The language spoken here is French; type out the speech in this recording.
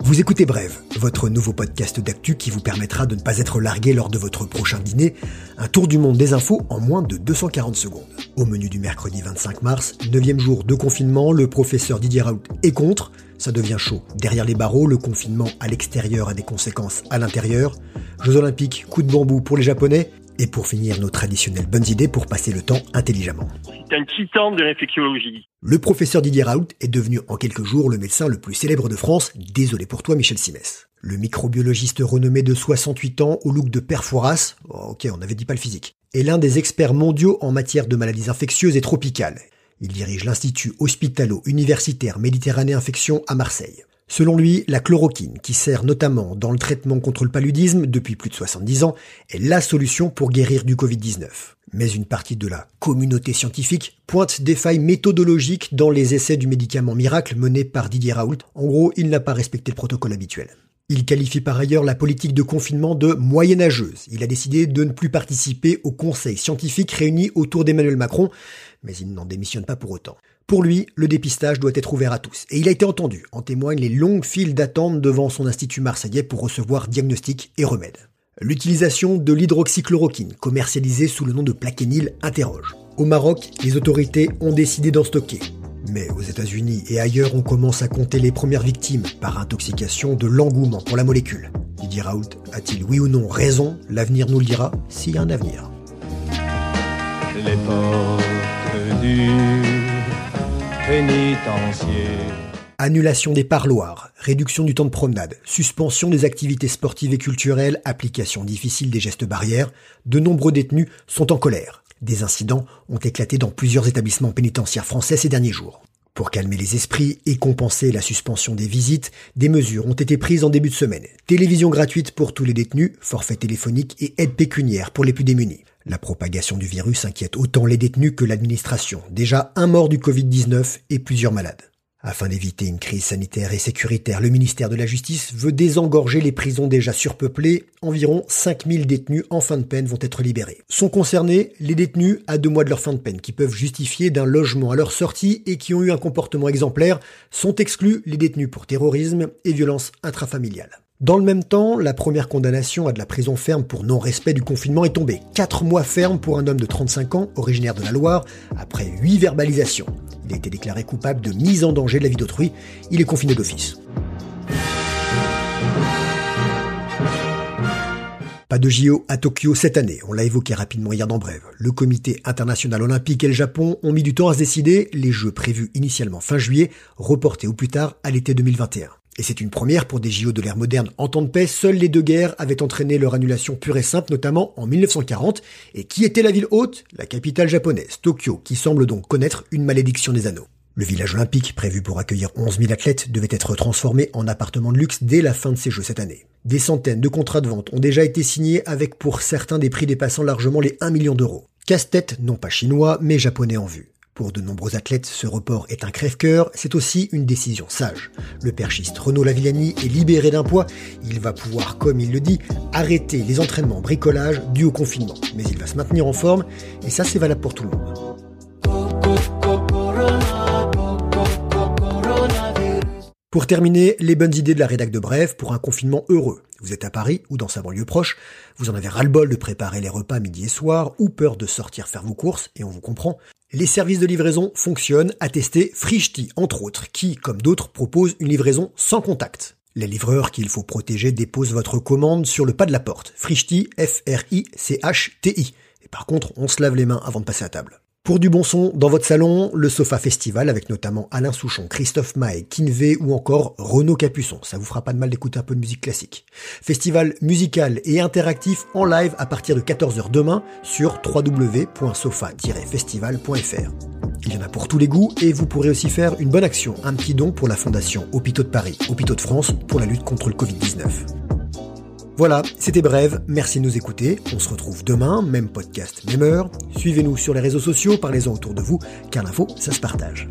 Vous écoutez Brève, votre nouveau podcast d'actu qui vous permettra de ne pas être largué lors de votre prochain dîner. Un tour du monde des infos en moins de 240 secondes. Au menu du mercredi 25 mars, 9 jour de confinement, le professeur Didier Raoult est contre. Ça devient chaud. Derrière les barreaux, le confinement à l'extérieur a des conséquences à l'intérieur. Jeux olympiques, coup de bambou pour les Japonais. Et pour finir, nos traditionnelles bonnes idées pour passer le temps intelligemment. C'est un titan de l'infectiologie. Le professeur Didier Raoult est devenu en quelques jours le médecin le plus célèbre de France. Désolé pour toi, Michel Simès. Le microbiologiste renommé de 68 ans au look de père Fouras, oh, ok, on n'avait dit pas le physique, est l'un des experts mondiaux en matière de maladies infectieuses et tropicales. Il dirige l'Institut hospitalo-universitaire Méditerranée Infection à Marseille. Selon lui, la chloroquine, qui sert notamment dans le traitement contre le paludisme depuis plus de 70 ans, est la solution pour guérir du Covid-19. Mais une partie de la communauté scientifique pointe des failles méthodologiques dans les essais du médicament miracle mené par Didier Raoult. En gros, il n'a pas respecté le protocole habituel. Il qualifie par ailleurs la politique de confinement de moyenâgeuse. Il a décidé de ne plus participer au conseil scientifique réuni autour d'Emmanuel Macron, mais il n'en démissionne pas pour autant. Pour lui, le dépistage doit être ouvert à tous. Et il a été entendu. En témoignent les longues files d'attente devant son institut marseillais pour recevoir diagnostics et remèdes. L'utilisation de l'hydroxychloroquine, commercialisée sous le nom de plaquenil, interroge. Au Maroc, les autorités ont décidé d'en stocker. Mais aux États-Unis et ailleurs, on commence à compter les premières victimes par intoxication de l'engouement pour la molécule. Didier Raoult a-t-il oui ou non raison? L'avenir nous le dira s'il y a un avenir. L'époque du Annulation des parloirs, réduction du temps de promenade, suspension des activités sportives et culturelles, application difficile des gestes barrières, de nombreux détenus sont en colère. Des incidents ont éclaté dans plusieurs établissements pénitentiaires français ces derniers jours. Pour calmer les esprits et compenser la suspension des visites, des mesures ont été prises en début de semaine. Télévision gratuite pour tous les détenus, forfait téléphonique et aide pécuniaire pour les plus démunis. La propagation du virus inquiète autant les détenus que l'administration. Déjà un mort du Covid-19 et plusieurs malades. Afin d'éviter une crise sanitaire et sécuritaire, le ministère de la Justice veut désengorger les prisons déjà surpeuplées. Environ 5000 détenus en fin de peine vont être libérés. Sont concernés les détenus à deux mois de leur fin de peine qui peuvent justifier d'un logement à leur sortie et qui ont eu un comportement exemplaire. Sont exclus les détenus pour terrorisme et violence intrafamiliale. Dans le même temps, la première condamnation à de la prison ferme pour non-respect du confinement est tombée. 4 mois ferme pour un homme de 35 ans, originaire de la Loire, après 8 verbalisations. Il a été déclaré coupable de mise en danger de la vie d'autrui. Il est confiné d'office. Pas de JO à Tokyo cette année, on l'a évoqué rapidement hier dans Brève. Le comité international olympique et le Japon ont mis du temps à se décider, les jeux prévus initialement fin juillet, reportés au plus tard à l'été 2021. Et c'est une première pour des JO de l'ère moderne en temps de paix. Seules les deux guerres avaient entraîné leur annulation pure et simple, notamment en 1940. Et qui était la ville haute La capitale japonaise, Tokyo, qui semble donc connaître une malédiction des anneaux. Le village olympique, prévu pour accueillir 11 000 athlètes, devait être transformé en appartement de luxe dès la fin de ces Jeux cette année. Des centaines de contrats de vente ont déjà été signés avec pour certains des prix dépassant largement les 1 million d'euros. Casse-tête non pas chinois, mais japonais en vue. Pour de nombreux athlètes, ce report est un crève-cœur, c'est aussi une décision sage. Le perchiste Renaud Lavillani est libéré d'un poids, il va pouvoir, comme il le dit, arrêter les entraînements bricolage dus au confinement. Mais il va se maintenir en forme, et ça c'est valable pour tout le monde. Pour terminer, les bonnes idées de la rédac de Brève pour un confinement heureux. Vous êtes à Paris ou dans sa banlieue proche, vous en avez ras-le-bol de préparer les repas midi et soir ou peur de sortir faire vos courses, et on vous comprend. Les services de livraison fonctionnent, à tester Frishti entre autres, qui, comme d'autres, propose une livraison sans contact. Les livreurs qu'il faut protéger déposent votre commande sur le pas de la porte. Frishti, F-R-I-C-H-T-I. Et par contre, on se lave les mains avant de passer à table. Pour du bon son, dans votre salon, le Sofa Festival avec notamment Alain Souchon, Christophe Maé, Kinvé ou encore Renaud Capuçon. Ça vous fera pas de mal d'écouter un peu de musique classique. Festival musical et interactif en live à partir de 14h demain sur www.sofa-festival.fr. Il y en a pour tous les goûts et vous pourrez aussi faire une bonne action, un petit don pour la Fondation Hôpitaux de Paris, Hôpitaux de France pour la lutte contre le Covid-19. Voilà, c'était bref, merci de nous écouter, on se retrouve demain, même podcast, même heure. Suivez-nous sur les réseaux sociaux, parlez-en autour de vous, car l'info, ça se partage.